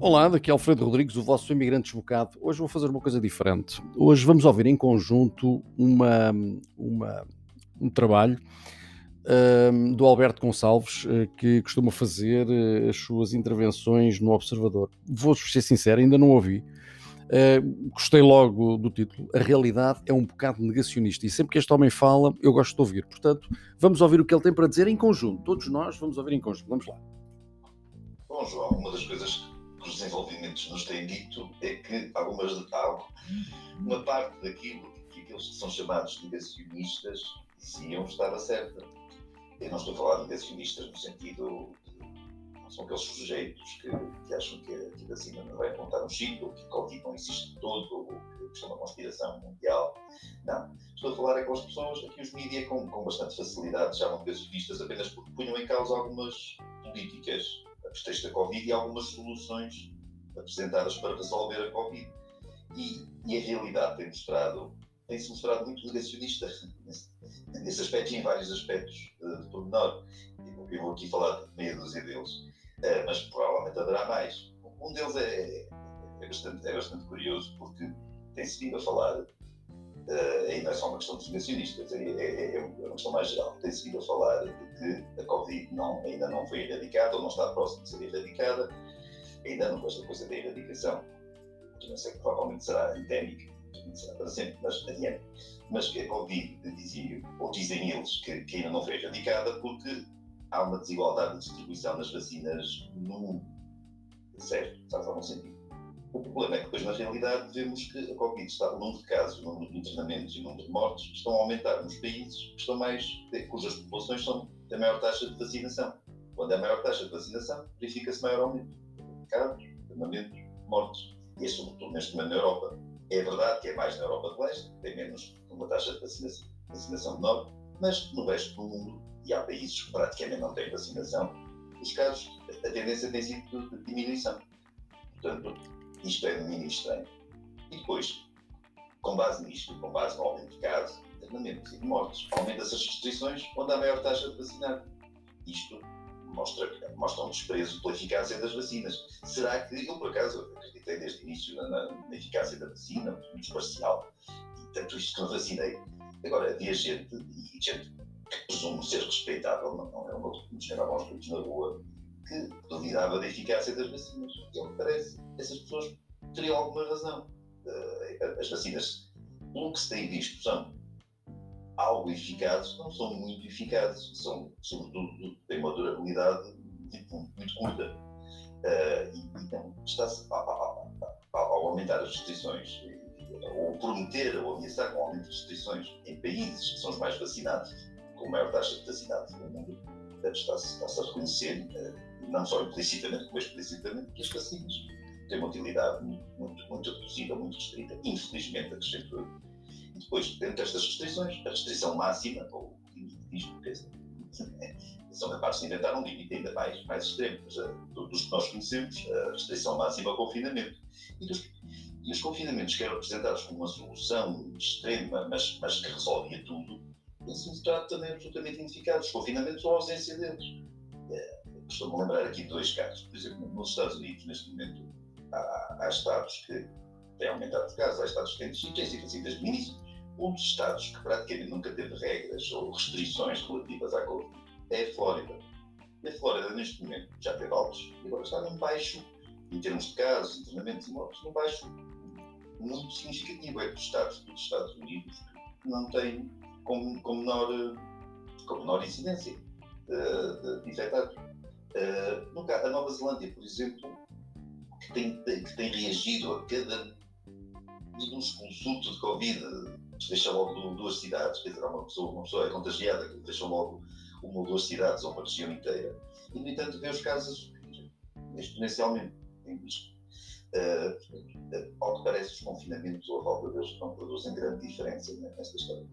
Olá, daqui é Alfredo Rodrigues, o vosso imigrante desbocado. Hoje vou fazer uma coisa diferente. Hoje vamos ouvir em conjunto uma, uma um trabalho um, do Alberto Gonçalves, uh, que costuma fazer uh, as suas intervenções no Observador. Vou ser sincero, ainda não ouvi. Uh, gostei logo do título. A realidade é um bocado negacionista e sempre que este homem fala, eu gosto de ouvir. Portanto, vamos ouvir o que ele tem para dizer em conjunto. Todos nós vamos ouvir em conjunto. Vamos lá. Bom, João, uma das coisas que os desenvolvimentos nos têm dito é que algumas algo, uma parte daquilo que aqueles que são chamados negacionistas diziam estava certa. Eu não estou a falar de negacionistas no sentido são aqueles sujeitos que, que acham que da cima não vai apontar um chip, ou que o Covid não existe todo, ou que é uma conspiração mundial. Não. Estou a falar é com as pessoas, aqui os mídias com, com bastante facilidade chamam negacionistas apenas porque punham em causa algumas políticas pretexto da Covid e algumas soluções apresentadas para resolver a Covid. E, e a realidade tem mostrado, tem-se mostrado muito negacionista nesse, nesse aspecto e em vários aspectos uh, de pormenor. Eu vou aqui falar de meia dúzia deles, uh, mas provavelmente haverá mais. Um deles é, é, bastante, é bastante curioso porque tem-se vindo a falar Uh, aí não é só uma questão dos negacionistas, é, é, é, uma questão mais geral. Tem-se vindo a falar de que a Covid não, ainda não foi erradicada ou não está próximo de ser erradicada, ainda não com esta coisa da erradicação, que não sei que provavelmente será endémica, será para sempre, mas adiante. Mas que a Covid dizia, ou dizem eles, que, que ainda não foi erradicada porque há uma desigualdade de distribuição das vacinas no mundo. Certo? Faz algum sentido. O problema é que depois, na realidade, vemos que a Covid está, o número de casos, o número de internamentos e o número de mortes estão a aumentar nos países que estão mais, cujas populações são, têm maior taxa de vacinação. Quando há maior taxa de vacinação, verifica-se maior aumento de casos, internamentos, mortes. E é sobretudo neste momento na Europa. É verdade que é mais na Europa do Leste, tem menos uma taxa de vacinação, vacinação menor, mas no resto do mundo, e há países que praticamente não têm vacinação, os casos, a tendência tem sido de diminuição. Portanto, isto é mínimo estranho. E depois, com base nisto, com base no aumento de casos, internamentos e de mortes, aumenta-se as restrições onde há maior taxa de vacinar. Isto mostra, mostra um desprezo pela eficácia das vacinas. Será que, eu por acaso acreditei desde o início na, na, eficácia da vacina, muito parcial, e tanto isto que não vacinei. Agora, havia gente, e gente que presumo ser respeitável, não, não é uma que nos aos gritos na rua, que duvidava da eficácia das vacinas. E ao que parece, essas pessoas teriam alguma razão. Uh, as vacinas, pelo que se tem visto, são algo eficazes, não são muito eficazes. São, sobretudo, têm uma durabilidade muito, muito curta. Uh, e, então, está-se, ao, aumentar as restrições, ou prometer ou ameaçar com aumento de restrições em países que são os mais vacinados, com maior taxa de vacinados no mundo, está-se, está a reconhecer, eh, não só implicitamente como explicitamente, que as vacinas têm uma utilidade muito, muito, reduzida, muito restrita, infelizmente, acrescento eu. E depois, dentro destas restrições, a restrição máxima, ou limite disto, são capazes de inventar um limite ainda mais, mais extremo, mas, uh, dos que nós conhecemos, a restrição máxima ao confinamento. E, dos, e os confinamentos que eram apresentados como uma solução extrema, mas, mas que resolvia tudo, isso se trata também absolutamente ineficazes, confinamentos ou ausência deles. É, Costumo lembrar aqui dois casos. Por exemplo, nos Estados Unidos, neste momento, há, há estados que têm aumentado de casos, há estados que têm descido, têm sido início. Um dos estados que praticamente nunca teve regras ou restrições relativas à Covid é a Flórida. A Flórida, neste momento, já teve altos e agora está num baixo, em termos de casos, internamentos e mortes, num baixo muito significativo. É dos estados dos Estados Unidos que não têm com, com, menor, com menor incidência de, de, de infectados. Uh, a Nova Zelândia, por exemplo, que tem, que tem reagido a cada minúsculo surto de Covid, deixa logo duas cidades, quer dizer, uma pessoa, uma pessoa é contagiada, deixa logo uma ou duas cidades ou uma região inteira. E, no entanto, vê os casos exponencialmente. Uh, ao que parece, os confinamentos ou a volta deles não produzem grande diferença nesta história.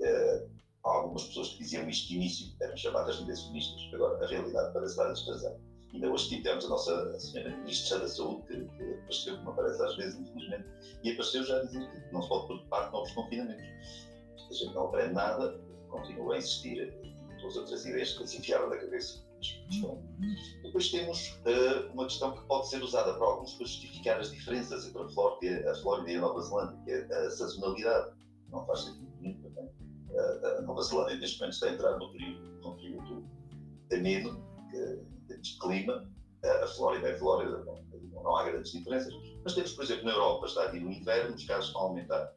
Uh, algumas pessoas que diziam isto de início eram chamadas negacionistas, agora a realidade parece dar-lhes razão. Ainda hoje tivemos a nossa a senhora Ministra da Saúde, que, que apareceu, como aparece às vezes, infelizmente, e apareceu já a dizer que não se pode preocupar com novos confinamentos. A gente não aprende nada, continua a insistir em todas as outras ideias que se enfiaram da cabeça. questão. Depois temos uh, uma questão que pode ser usada por alguns para justificar as diferenças entre a Flórida, a Flórida e a Nova Zelândia, que é a sazonalidade. Não faz sentido nenhum também. A Nova Zelândia, neste momento, está a entrar no período, no período ameno, de clima. A Flórida é Flórida, não, não há grandes diferenças. Mas temos, por exemplo, na Europa está a vir o inverno, os casos estão a aumentar.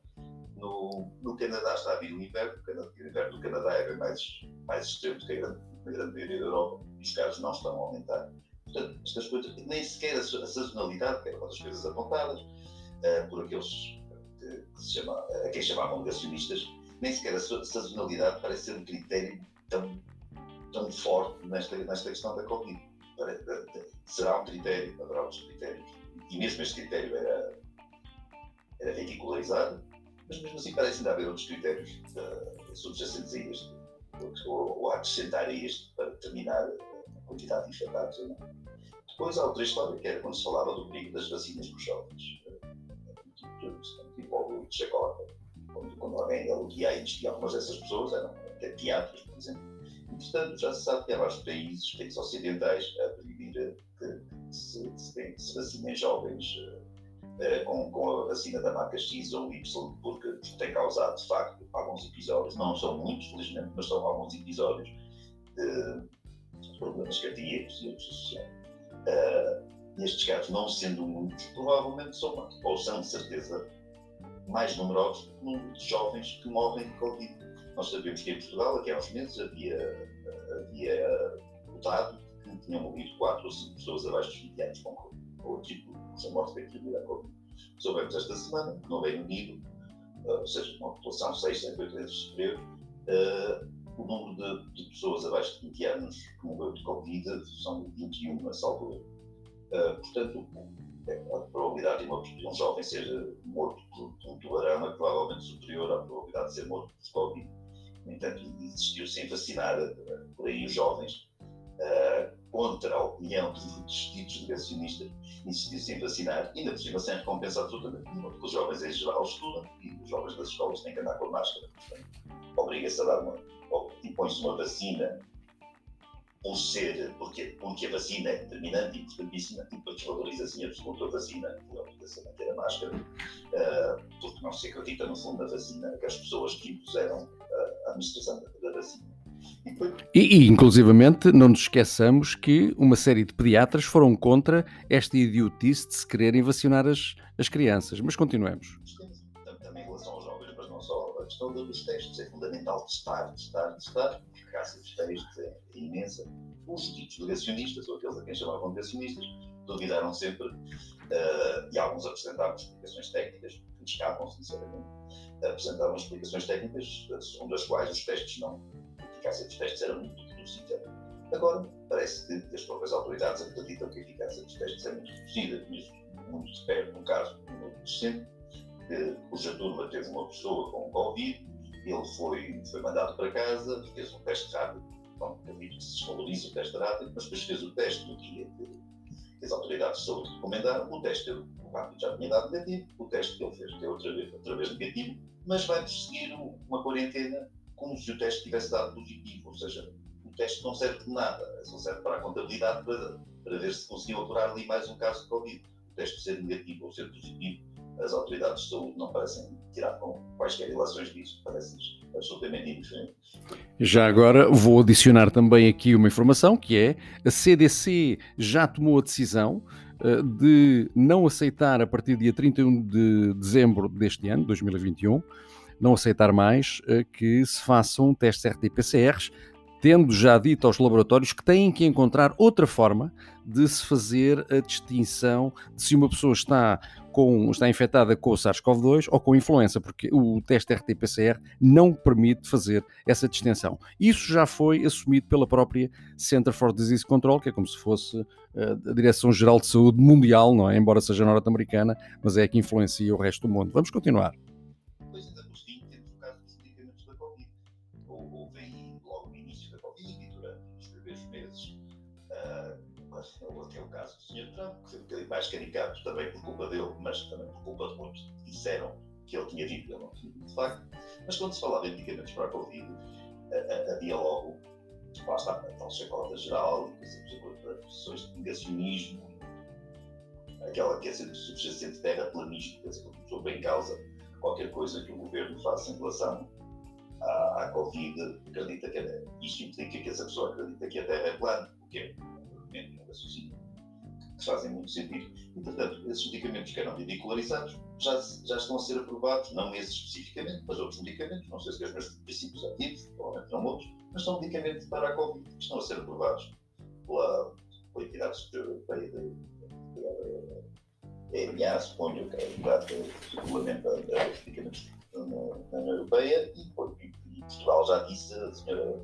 No, no Canadá está a vir o inverno, o, inverno do Canadá é bem mais, mais extremo do que a grande, a grande maioria da Europa, e os casos não estão a aumentar. Portanto, estas coisas, nem sequer a sazonalidade, que era uma das coisas apontadas uh, por aqueles que, que se chama, a quem chamavam negacionistas, nem sequer a sazonalidade parece ser um critério tão, tão forte nesta, nesta questão da Covid. Será um critério, haverá outros critérios, e mesmo este critério era, era ridicularizado, mas mesmo assim parece ainda haver outros critérios uh, subjacentes a este, ou, ou a acrescentar a este para determinar a quantidade de infectados ou não. Depois há outra história que era quando se falava do perigo das vacinas nos jovens, uh, tipo o Chacota, quando, quando alguém elogia e algumas dessas pessoas, eram até teatros, por exemplo. Entretanto, já se sabe que há vários países, países ocidentais, a proibir que, que se, se, se vacinem jovens uh, eh, com, com, a vacina da marca X ou Y, porque tem causado, de facto, alguns episódios, não são muitos, felizmente, mas são alguns episódios de problemas cardíacos e outros associados. Uh, estes casos, não sendo muitos, provavelmente são, ou são, de certeza, mais numerosos do que o número de jovens que morrem de Covid. Nós sabemos que em Portugal, aqui há uns meses, havia, havia notado que tinham morrido 4 ou 5 pessoas abaixo dos 20 anos com Covid ou tipo a morte da epidemia da Covid. Soubemos esta semana que no Reino Unido, uh, ou seja, uma população 6, 7, 8 vezes superior, uh, o número de, de, pessoas abaixo de 20 anos que morreu de Covid são 21 a salvo uh, Portanto, a probabilidade de, uma, de um jovem ser morto por, por um tubarão é provavelmente superior à probabilidade de ser morto por Covid. No entanto, existiu sem vacinar por aí os jovens. Uh, contra a opinião dos ditos negacionistas, insistir em vacinar, ainda por cima sem recompensa absolutamente nenhuma, porque os jovens em geral estudam e os jovens das escolas têm que andar com máscara. Obriga-se a dar uma, impõe-se uma vacina por ser, porque, porque a vacina é determinante e importantíssima, e depois desvaloriza-se em absoluto a vacina, obriga-se a manter a máscara, uh, porque não se acredita no fundo na vacina, que as pessoas que impuseram a administração da vacina e, e, inclusivamente, não nos esqueçamos que uma série de pediatras foram contra esta idiotice de se quererem vacinar as, as crianças. Mas continuemos. Também questão dos testes é fundamental testar, testar, testar. A eficácia dos testes é imensa. Os ditos negacionistas, ou aqueles a quem chamavam negacionistas, duvidaram sempre, uh, e alguns apresentavam explicações técnicas, escapam, sinceramente, apresentavam explicações técnicas, segundo as quais os testes não eficácia dos testes era muito reduzida. Agora, parece que as próprias autoridades acreditam que a eficácia dos testes é muito reduzida, mesmo muito de perto, um caso muito recente, cuja turma teve uma pessoa com Covid, ele foi, foi mandado para casa, fez um teste rápido, permite que se desvalorize o teste rápido, mas depois fez o teste no dia que as autoridades de saúde recomendaram, o teste deu, o rápido já tinha dado negativo, o teste que ele fez deu outra vez, outra vez negativo, mas vai prosseguir uma quarentena como se o teste tivesse dado positivo, ou seja, o teste não serve de nada, só serve para a contabilidade para, para ver se conseguiu apurar ali mais um caso de Covid. O teste ser negativo ou ser positivo, as autoridades de saúde não parecem tirar com quaisquer relações disso, parecem absolutamente indiferentes. Já agora vou adicionar também aqui uma informação que é a CDC já tomou a decisão uh, de não aceitar a partir do dia 31 de dezembro deste ano, 2021, não aceitar mais eh, que se façam testes RT-PCRs, tendo já dito aos laboratórios que têm que encontrar outra forma de se fazer a distinção de se uma pessoa está, com, está infectada com o SARS-CoV-2 ou com influenza, porque o teste RT-PCR não permite fazer essa distinção. Isso já foi assumido pela própria Center for Disease Control, que é como se fosse eh, a Direção-Geral de Saúde Mundial, não é? embora seja norte-americana, mas é a que influencia o resto do mundo. Vamos continuar. Sr. Trump, que foi um bocadinho mais caricato também por culpa dele, mas também por culpa de muitos que disseram que ele tinha dito, ele não tinha dito de facto. Mas quando se falava em medicamentos para a Covid, havia logo lá está, a tal chacota geral, posições de negacionismo, aquela que é sempre subjacente terraplanismo, quer dizer, que estou bem causa qualquer coisa que o governo faça em relação à, à Covid, acredita que é, isto implica que essa pessoa acredita que a Terra é plana, o que é um raciocínio que fazem muito sentido. E, portanto, esses medicamentos que eram ridicularizados já, já estão a ser aprovados, não esses especificamente, mas outros medicamentos, não sei se é os mesmos princípios ativos, provavelmente não outros, mas são medicamentos para a Covid que estão a ser aprovados pela, pela entidade europeia da EMA, suponho que é a entidade que regulamenta os medicamentos na União Europeia, e, e, Portugal já disse, a senhora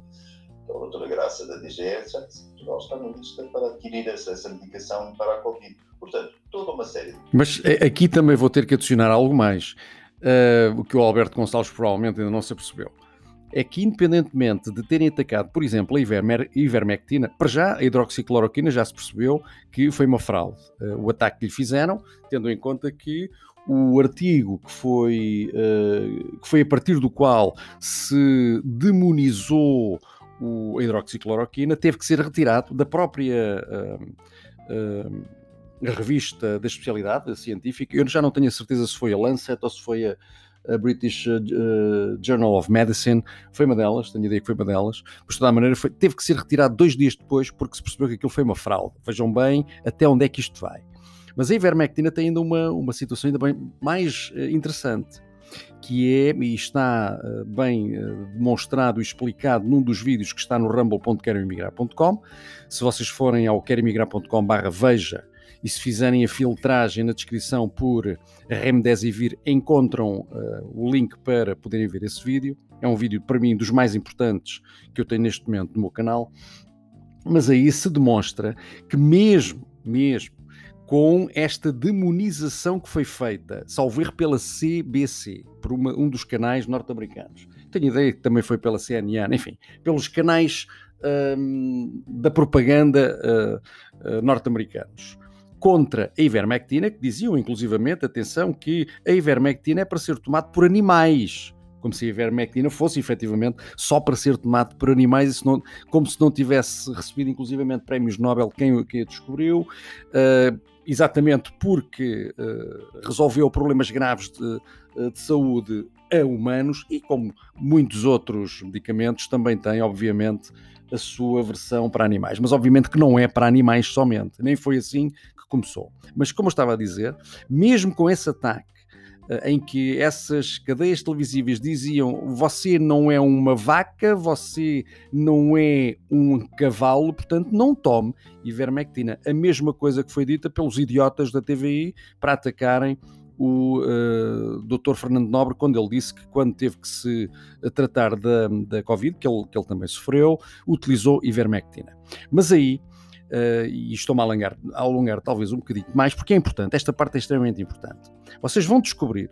a doutora Graça da DGS já disse que Portugal está na lista para adquirir essa, medicação para a Covid. Portanto, toda uma série. Mas eh, aqui também vou ter que adicionar algo mais, uh, o que o Alberto Gonçalves provavelmente ainda não se apercebeu é que, independentemente de terem atacado, por exemplo, a ivermer, ivermectina, para já a hidroxicloroquina já se percebeu que foi uma fraude. Uh, o ataque que lhe fizeram, tendo em conta que o artigo que foi, uh, que foi a partir do qual se demonizou o, a hidroxicloroquina teve que ser retirado da própria. Uh, revista da especialidade científica, eu já não tenho a certeza se foi a Lancet ou se foi a, a British uh, Journal of Medicine, foi uma delas, tenho a ideia que foi uma delas, mas de toda a maneira foi, teve que ser retirado dois dias depois porque se percebeu que aquilo foi uma fraude. Vejam bem até onde é que isto vai. Mas a ivermectina tem ainda uma, uma situação ainda bem mais uh, interessante, que é, e está uh, bem demonstrado e explicado num dos vídeos que está no rumble.queroemigrar.com. Se vocês forem ao queroemigrar.com barra veja e se fizerem a filtragem na descrição por Remdesivir, encontram uh, o link para poderem ver esse vídeo. É um vídeo, para mim, dos mais importantes que eu tenho neste momento no meu canal. Mas aí se demonstra que mesmo, mesmo com esta demonização que foi feita, salvo erro pela CBC, por uma, um dos canais norte-americanos. Tenho ideia que também foi pela CNN, enfim, pelos canais hum, da propaganda uh, uh, norte-americanos contra a ivermectina, que diziam inclusivamente, atenção, que a ivermectina é para ser tomado por animais. Como se a ivermectina fosse efetivamente só para ser tomado por animais, não, como se não tivesse recebido inclusivamente prémios Nobel quem, quem a descobriu, uh, exatamente porque uh, resolveu problemas graves de, eh, de saúde a humanos e como muitos outros medicamentos também tem, obviamente, a sua versão para animais. Mas obviamente que não é para animais somente. Nem foi assim começou. Mas, como eu estava a dizer, mesmo com esse ataque, em que essas cadeias televisivas diziam você não é uma vaca, você não é um cavalo, portanto não tome ivermectina. A mesma coisa que foi dita pelos idiotas da TVI para atacarem o uh, Dr. Fernando Nobre quando ele disse que quando teve que se tratar da, da Covid, que ele, que ele também sofreu, utilizou ivermectina. Mas aí uh, e estou-me a alongar, a alongar talvez um bocadinho mais, porque é importante, esta parte é extremamente importante. Vocês vão descobrir,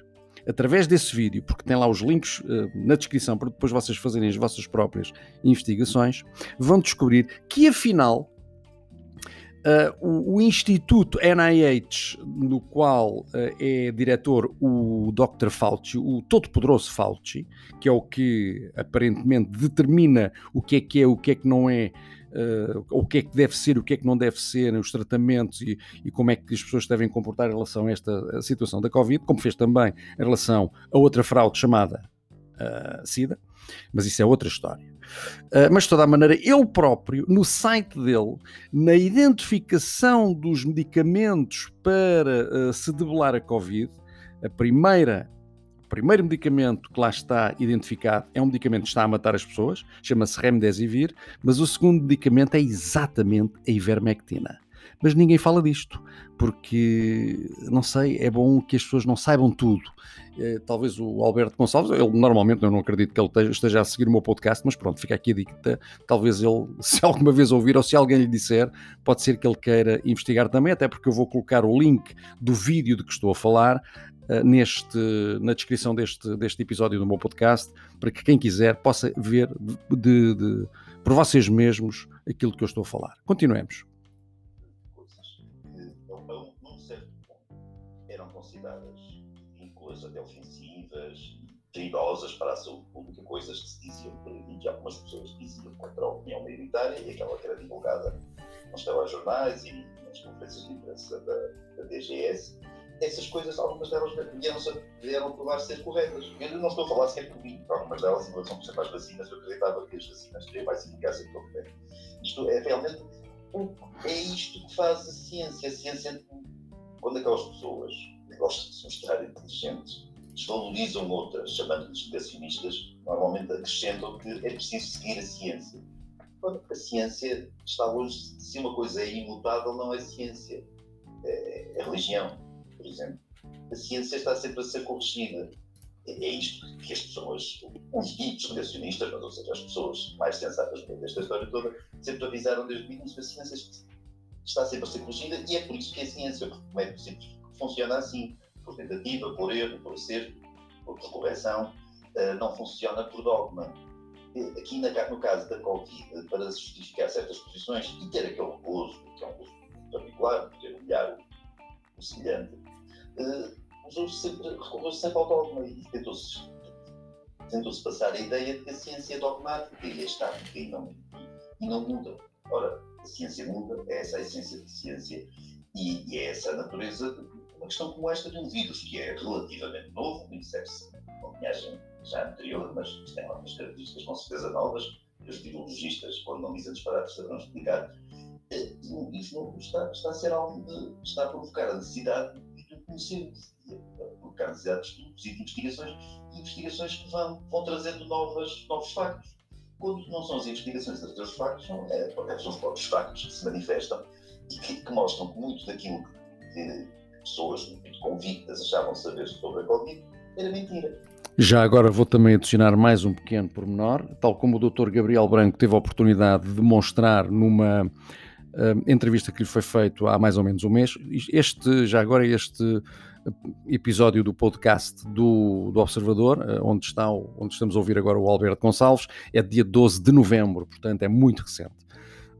através desse vídeo, porque tem lá os links uh, na descrição para depois vocês fazerem as vossas próprias investigações, vão descobrir que afinal Uh, o, o, Instituto NIH, no qual uh, é diretor o Dr. Fauci, o todo-poderoso Fauci, que é o que aparentemente determina o que é que é, o que é que não é uh, o que é que deve ser, o que é que não deve ser, os tratamentos e, e como é que as pessoas devem comportar em relação a esta situação da Covid, como fez também em relação a outra fraude chamada uh, SIDA, mas isso é outra história. Uh, mas de toda a maneira, ele próprio, no site dele, na identificação dos medicamentos para se debelar a Covid, a primeira primeiro medicamento que lá está identificado é um medicamento que está a matar as pessoas, chama-se Remdesivir, mas o segundo medicamento é exatamente a ivermectina. Mas ninguém fala disto, porque, não sei, é bom que as pessoas não saibam tudo. Eh, talvez o Alberto Gonçalves, ele normalmente eu não acredito que ele esteja a seguir o meu podcast, mas pronto, fica aqui a dica. Talvez ele, se alguma vez ouvir ou se alguém lhe disser, pode ser que ele queira investigar também, até porque eu vou colocar o link do vídeo de que estou a falar neste, na descrição deste, deste episódio do meu podcast, para que quem quiser possa ver de, de, por vocês mesmos aquilo que eu estou a falar. Continuemos. Coisas que, num certo ponto, eram consideradas vínculas até ofensivas, perigosas para a saúde pública, coisas que se diziam por aí, que algumas pessoas diziam contra a opinião maioritária e aquela que era divulgada nos telejornais e nas conferências de imprensa da, da DGS, essas coisas, algumas delas vieram, provar ser corretas. Eu não estou a falar sequer mim, algumas delas, em relação, por exemplo, às vacinas, eu acreditava que as vacinas teriam mais eficácia que o que Isto é realmente, é isto que faz a ciência. A ciência, quando aquelas pessoas que gostam de se mostrar inteligentes, desvalorizam outras, chamando-lhes negacionistas, normalmente acrescentam que é preciso seguir a ciência. Quando a ciência está longe, se uma coisa é imutável, não é ciência, é, é religião por exemplo. A ciência está sempre a ser corrigida. É isto que as pessoas, os ditos negacionistas, mas ou seja, as pessoas mais sensatas desta história toda, sempre avisaram desde o início. A ciência está sempre a ser corrigida e é por isso que a ciência, como é possível, funciona assim, por tentativa, por erro, por acerto, por correção, eh, não funciona por dogma. Aqui no caso da Covid, para justificar certas posições e ter aquele repouso, que é um repouso particular, ter olhar o semelhante, uh, usou sempre, recorreu sempre ao dogma e tentou-se tentou passar a ideia de que a ciência é dogmática e estática e não, e, não muda. Ora, a ciência muda, é essa a essência da ciência e, e, é essa a natureza de uma questão como esta de um vírus que é relativamente novo, dissesse uma linhagem já anterior, mas tem algumas características com certeza novas, os virologistas, quando não dizem disparados, saberão explicar. Eh, isso está, está a ser algo de, está a provocar a necessidade conhecer provocar necessidade de e de investigações, investigações que vão, vão trazendo novas, novos factos. Quando não são as investigações a trazer os factos, são, é, são os próprios factos que se manifestam e que, que mostram que muito daquilo que, pessoas muito convictas achavam saber sobre a Covid era mentira. Já agora vou também adicionar mais um pequeno pormenor, tal como o Dr. Gabriel Branco teve a oportunidade de demonstrar numa entrevista que lhe foi feita há mais ou menos um mês. Este, já agora, este episódio do podcast do, do Observador, eh, onde, está, onde estamos a ouvir agora o Alberto Gonçalves, é dia 12 de novembro, portanto é muito recente.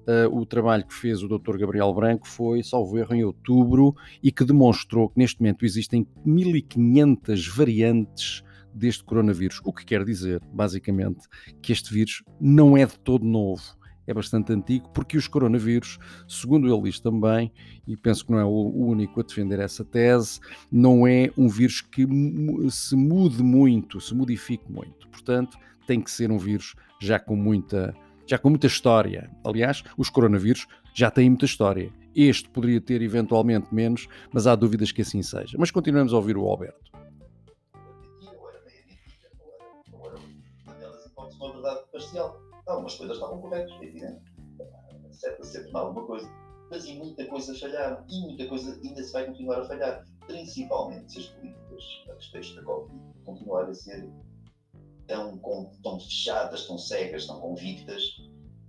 Uh, o trabalho que fez o Dr. Gabriel Branco foi, salvo erro, em outubro e que demonstrou que neste momento existem 1500 variantes deste coronavírus. O que quer dizer, basicamente, que este vírus não é de todo novo é bastante antigo, porque os coronavírus, segundo ele diz também, e penso que não é o único a defender essa tese, não é um vírus que se mude muito, se modifique muito. Portanto, tem que ser um vírus já com muita, já com muita história. Aliás, os coronavírus já têm muita história. Este poderia ter eventualmente menos, mas há dúvidas que assim seja. Mas continuamos a ouvir o Alberto. Uma verdade parcial Algumas coisas estavam corretas, é evidente. Certo, sempre alguma coisa. Mas e muita coisa falharam. E muita coisa ainda se vai continuar a falhar. Principalmente se as políticas a respeito da Covid continuarem a ser tão, tão fechadas, tão cegas, tão convictas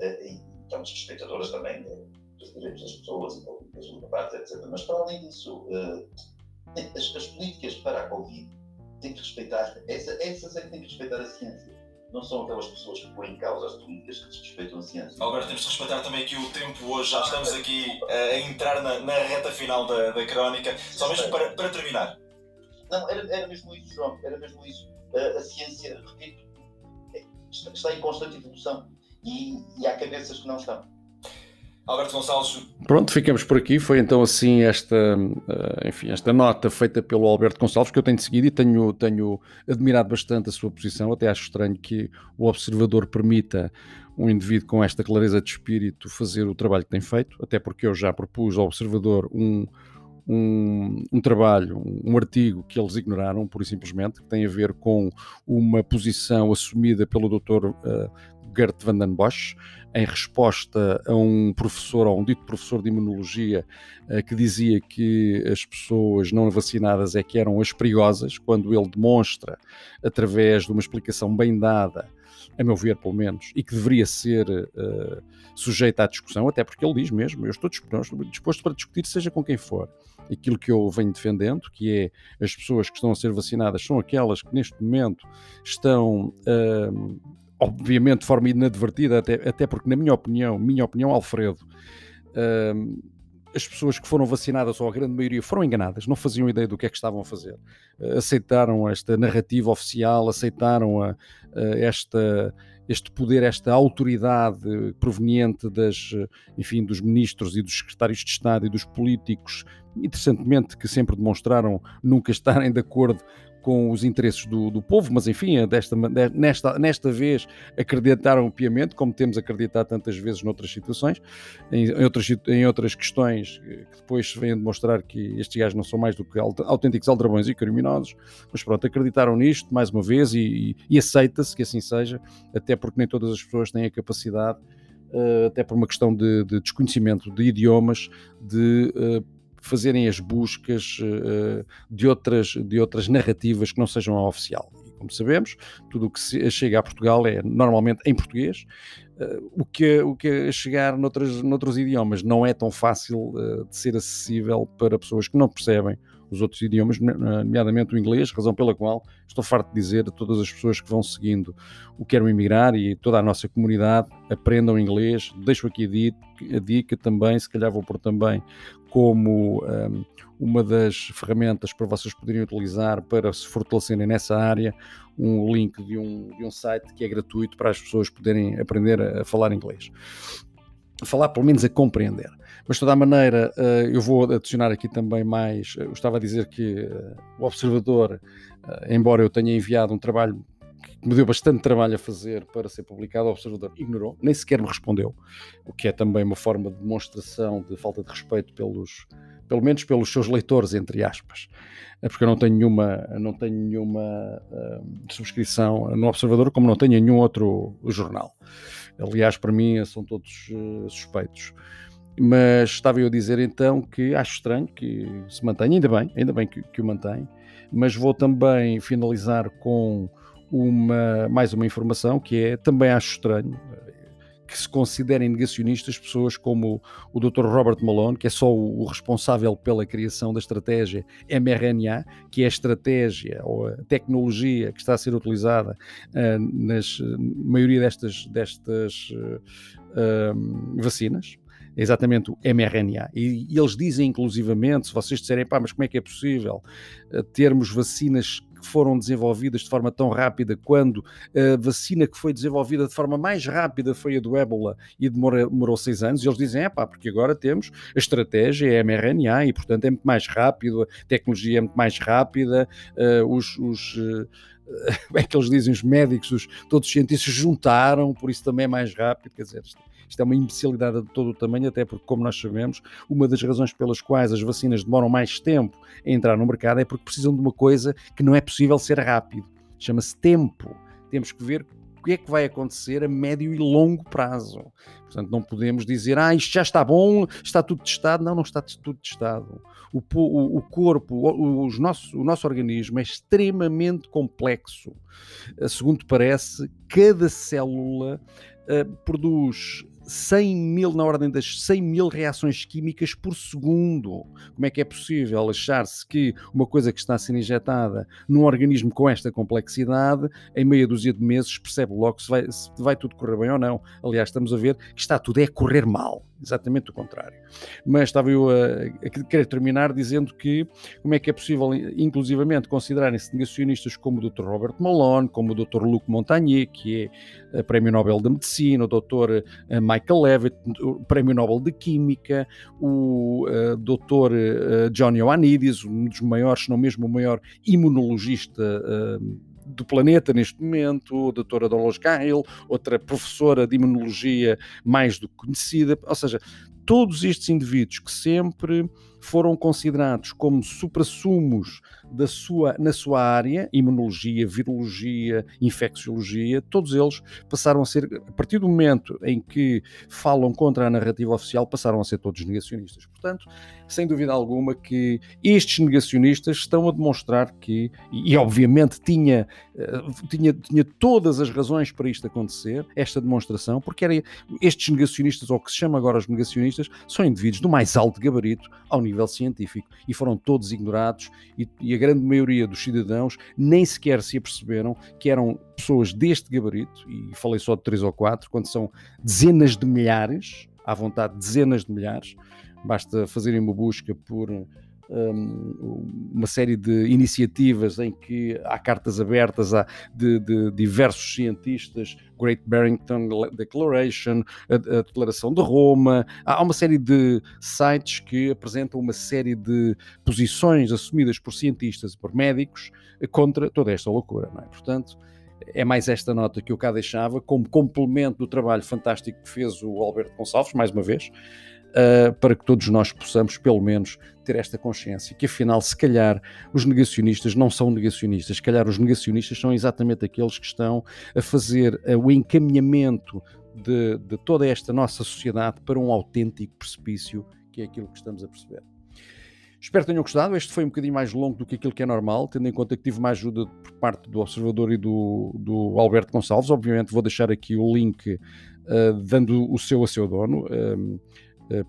uh, e tão desrespeitadoras também dos direitos das pessoas e políticas liberdades, etc. Mas para além disso, uh, as, as, políticas para a Covid têm que respeitar, essa, essas é que têm que respeitar a ciência não são aquelas pessoas que põem em causa as políticas que desrespeitam a ciência. Agora temos de respeitar também aqui o tempo hoje, já estamos aqui a entrar na, na reta final da, da crónica. Só mesmo para, para terminar. Não, era, era mesmo isso, João, era mesmo isso. A, a ciência, repito, é, está em constante evolução e, e há cabeças que não estão. Alberto Gonçalves. Pronto, ficamos por aqui. Foi então assim esta, uh, enfim, esta nota feita pelo Alberto Gonçalves que eu tenho seguido e tenho, tenho admirado bastante a sua posição. Até acho estranho que o observador permita um indivíduo com esta clareza de espírito fazer o trabalho que tem feito, até porque eu já propus ao observador um, um, um, trabalho, um artigo que eles ignoraram, pura e simplesmente, que tem a ver com uma posição assumida pelo Dr. Gert van den Bosch, em resposta a um professor, ou um dito professor de imunologia, eh, que dizia que as pessoas não vacinadas é que eram as perigosas, quando ele demonstra, através de uma explicação bem dada, a meu ver, pelo menos, e que deveria ser uh, sujeita à discussão, até porque ele diz mesmo: eu estou disposto para discutir, seja com quem for. Aquilo que eu venho defendendo, que é as pessoas que estão a ser vacinadas, são aquelas que neste momento estão. Uh, obviamente de forma inadvertida, até, até porque, na minha opinião, minha opinião, Alfredo, uh, as pessoas que foram vacinadas, ou a grande maioria, foram enganadas, não faziam ideia do que é que estavam a fazer. Aceitaram esta narrativa oficial, aceitaram a, a esta, este poder, esta autoridade proveniente das, enfim, dos ministros e dos secretários de Estado e dos políticos, interessantemente, que sempre demonstraram nunca estarem de acordo com os interesses do, do povo, mas enfim, é desta, nesta, nesta vez acreditaram piamente, como temos acreditado tantas vezes noutras situações, em, em, outras, em outras questões que depois se vêm demonstrar que estes gajos não são mais do que autênticos aldrabões e criminosos, mas pronto, acreditaram nisto mais uma vez e, e, e aceita-se que assim seja, até porque nem todas as pessoas têm a capacidade, uh, até por uma questão de, de desconhecimento de idiomas, de uh, fazerem as buscas uh, de, outras, de outras narrativas que não sejam a oficial. E, como sabemos, tudo o que chega a Portugal é normalmente em português, uh, o, que, o que é chegar noutras, noutros idiomas não é tão fácil de ser acessível para pessoas que não percebem os outros idiomas, nomeadamente o inglês, razão pela qual estou farto de dizer a todas as pessoas que vão seguindo o Quero Emigrar e toda a nossa comunidade, aprendam inglês, deixo aqui a dica, também, se calhar vou pôr também como um, uma das ferramentas para vocês poderem utilizar para se fortalecerem nessa área, um link de um, de um site que é gratuito para as pessoas poderem aprender a, a falar inglês. Falar, pelo menos a compreender. Mas de toda a maneira, eh, eu vou adicionar aqui também mais. Eu estava a dizer que eh, o Observador, eh, embora eu tenha enviado um trabalho que me deu bastante trabalho a fazer para ser publicado, o Observador ignorou, nem sequer me respondeu, o que é também uma forma de demonstração de falta de respeito pelos, pelo menos pelos seus leitores, entre aspas, é porque eu não tenho nenhuma, não tenho nenhuma uh, subscrição no Observador, como não tenho nenhum outro jornal. Aliás, para mim são todos uh, suspeitos. Mas estava eu a dizer então que acho estranho que se mantenha, ainda bem, ainda bem que, que o mantém, mas vou também finalizar com uma, mais uma informação que é também acho estranho que se considerem negacionistas pessoas como o Dr. Robert Malone, que é só o, responsável pela criação da estratégia mRNA, que é a estratégia ou a tecnologia que está a ser utilizada uh, nas maioria destas, destas uh, vacinas exatamente o mRNA. E, e, eles dizem, inclusivamente, se vocês disserem, pá, mas como é que é possível uh, termos vacinas que foram desenvolvidas de forma tão rápida, quando a vacina que foi desenvolvida de forma mais rápida foi a do ébola e demorou, demorou seis anos, e eles dizem, é pá, porque agora temos a estratégia é mRNA e, portanto, é muito mais rápido, a tecnologia é muito mais rápida, uh, os, os é que eles dizem, os médicos, os, todos os cientistas juntaram, por isso também é mais rápido, quer dizer, isto, isto é uma imbecilidade de todo o tamanho, até porque, como nós sabemos, uma das razões pelas quais as vacinas demoram mais tempo a entrar no mercado é porque precisam de uma coisa que não é possível ser rápido. Chama-se tempo. Temos que ver o que é que vai acontecer a médio e longo prazo. Portanto, não podemos dizer, ah, isto já está bom, está tudo testado. Não, não está tudo testado. O, o, o corpo, o, os nosso, o nosso organismo é extremamente complexo. Segundo parece, cada célula uh, produz 100 mil, na ordem das 100 mil reações químicas por segundo. Como é que é possível achar-se que uma coisa que está a ser injetada num organismo com esta complexidade, em meia dúzia de meses, percebe logo se vai, se vai tudo correr bem ou não? Aliás, estamos a ver que está tudo a correr mal exatamente o contrário. Mas estava eu a, a querer terminar dizendo que como é que é possível, inclusivamente, considerarem-se negacionistas como o Dr. Robert Malone, como o Dr. Luc Montagnier, que é Prémio Nobel de Medicina, o Dr. Eh, Michael Levitt, Prémio Nobel de Química, o uh, Dr. Uh, John Ioannidis, um dos maiores, se não mesmo o maior imunologista uh, do planeta neste momento, a doutora Dolores Cahill, outra professora de imunologia mais do que conhecida, ou seja, todos estes indivíduos que sempre foram considerados como suprassumos da sua, na sua área, imunologia, virologia, infecciologia, todos eles passaram a ser, a partir do momento em que falam contra a narrativa oficial, passaram a ser todos negacionistas. Portanto, sem dúvida alguma que estes negacionistas estão a demonstrar que, e, obviamente tinha, eh, tinha, tinha todas as razões para isto acontecer, esta demonstração, porque era, estes negacionistas, ou que se chama agora os negacionistas, são indivíduos do mais alto gabarito ao nível científico e foram todos ignorados e, e a grande maioria dos cidadãos nem sequer se aperceberam que eram pessoas deste gabarito, e falei só de três ou quatro, quando são dezenas de milhares, à vontade dezenas de milhares. Basta fazerem uma busca por uma série de iniciativas em que há cartas abertas há de, de diversos cientistas, Great Barrington Declaration, a, a, Declaração de Roma, há uma série de sites que apresentam uma série de posições assumidas por cientistas e por médicos contra toda esta loucura, é? Portanto, é mais esta nota que eu cá deixava, como complemento do trabalho fantástico que fez o Alberto Gonçalves, mais uma vez, uh, para que todos nós possamos, pelo menos, ter esta consciência que, afinal, se calhar os negacionistas não são negacionistas, se calhar os negacionistas são exatamente aqueles que estão a fazer uh, o encaminhamento de, de toda esta nossa sociedade para um autêntico precipício, que é aquilo que estamos a perceber. Espero que tenham gostado. Este foi um bocadinho mais longo do que aquilo que é normal, tendo em conta que tive mais ajuda por parte do Observador e do, do Alberto Gonçalves. Obviamente, vou deixar aqui o link uh, dando o seu a seu dono. Uh, eh,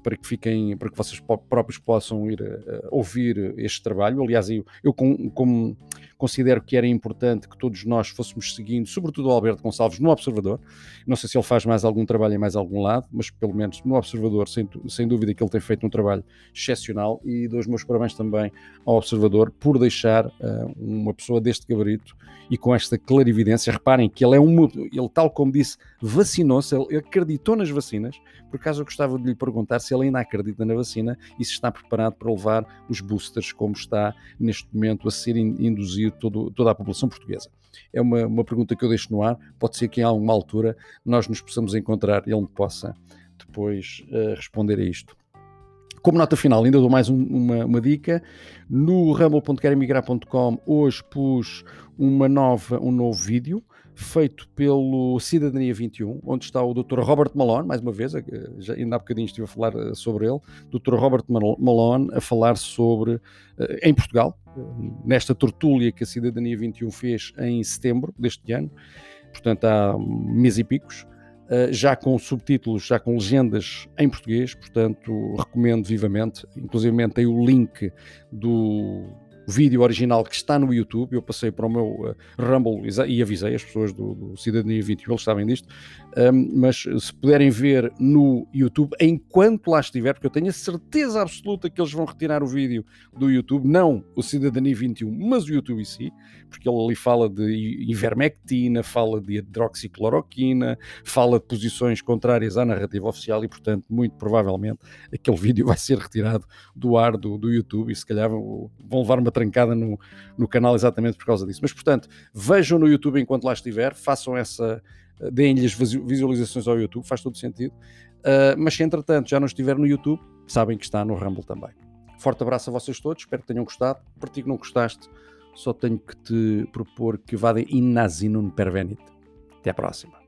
para que fiquem, para que vocês próprios possam ir uh, ouvir este trabalho. Aliás, eu, eu com, considero que era importante que todos nós fôssemos seguindo, sobretudo o Alberto Gonçalves, no Observador. Não sei se ele faz mais algum trabalho em mais algum lado, mas pelo menos no Observador, sem, sem dúvida que ele tem feito um trabalho excepcional e dou os meus parabéns também ao Observador por deixar uh, uma pessoa deste gabarito e com esta clarividência. Reparem que ele é uma, ele tal como disse, vacinou-se, ele acreditou nas vacinas. Por acaso eu gostava de lhe perguntar se ele ainda acredita na vacina e se está preparado para levar os boosters, como está neste momento a ser induzido todo, toda a população portuguesa. É uma, uma pergunta que eu deixo no ar. Pode ser que em alguma altura nós nos possamos encontrar e ele me possa depois uh, responder a isto. Como nota final, ainda dou mais um, uma, uma, dica. No rumble.queremigrar.com hoje pus uma nova, um novo vídeo feito pelo Cidadania 21, onde está o Dr. Robert Malone, mais uma vez, eh, já, ainda há bocadinho estive a falar eh, sobre ele, Dr. Robert Malone a falar sobre, em Portugal, nesta tortúlia que a Cidadania 21 fez em setembro deste ano, portanto há mês e picos, eh, já com subtítulos, já com legendas em português, portanto recomendo vivamente. Inclusive tem o link do vídeo original que está no YouTube. Eu passei para o meu uh, Rumble e avisei as pessoas do, do Cidadania 21, eles sabem disto. Um, mas se puderem ver no YouTube, enquanto lá estiver, porque eu tenho a certeza absoluta que eles vão retirar o vídeo do YouTube, não o Cidadania 21, mas o YouTube em si, porque ele ali fala de ivermectina, fala de hidroxicloroquina, fala de posições contrárias à narrativa oficial e, portanto, muito provavelmente aquele vídeo vai ser retirado do ar do, do YouTube e se calhar vão levar uma trancada no, no canal exatamente por causa disso. Mas, portanto, vejam no YouTube enquanto lá estiver, façam essa, deem-lhe as visualizações ao YouTube, faz todo sentido. Uh, mas se entretanto já não estiver no YouTube, sabem que está no Rumble também. Forte abraço a vocês todos, espero que tenham gostado. Para ti que não gostaste, só tenho que te propor que vadem in nasinum pervenit. Até à próxima.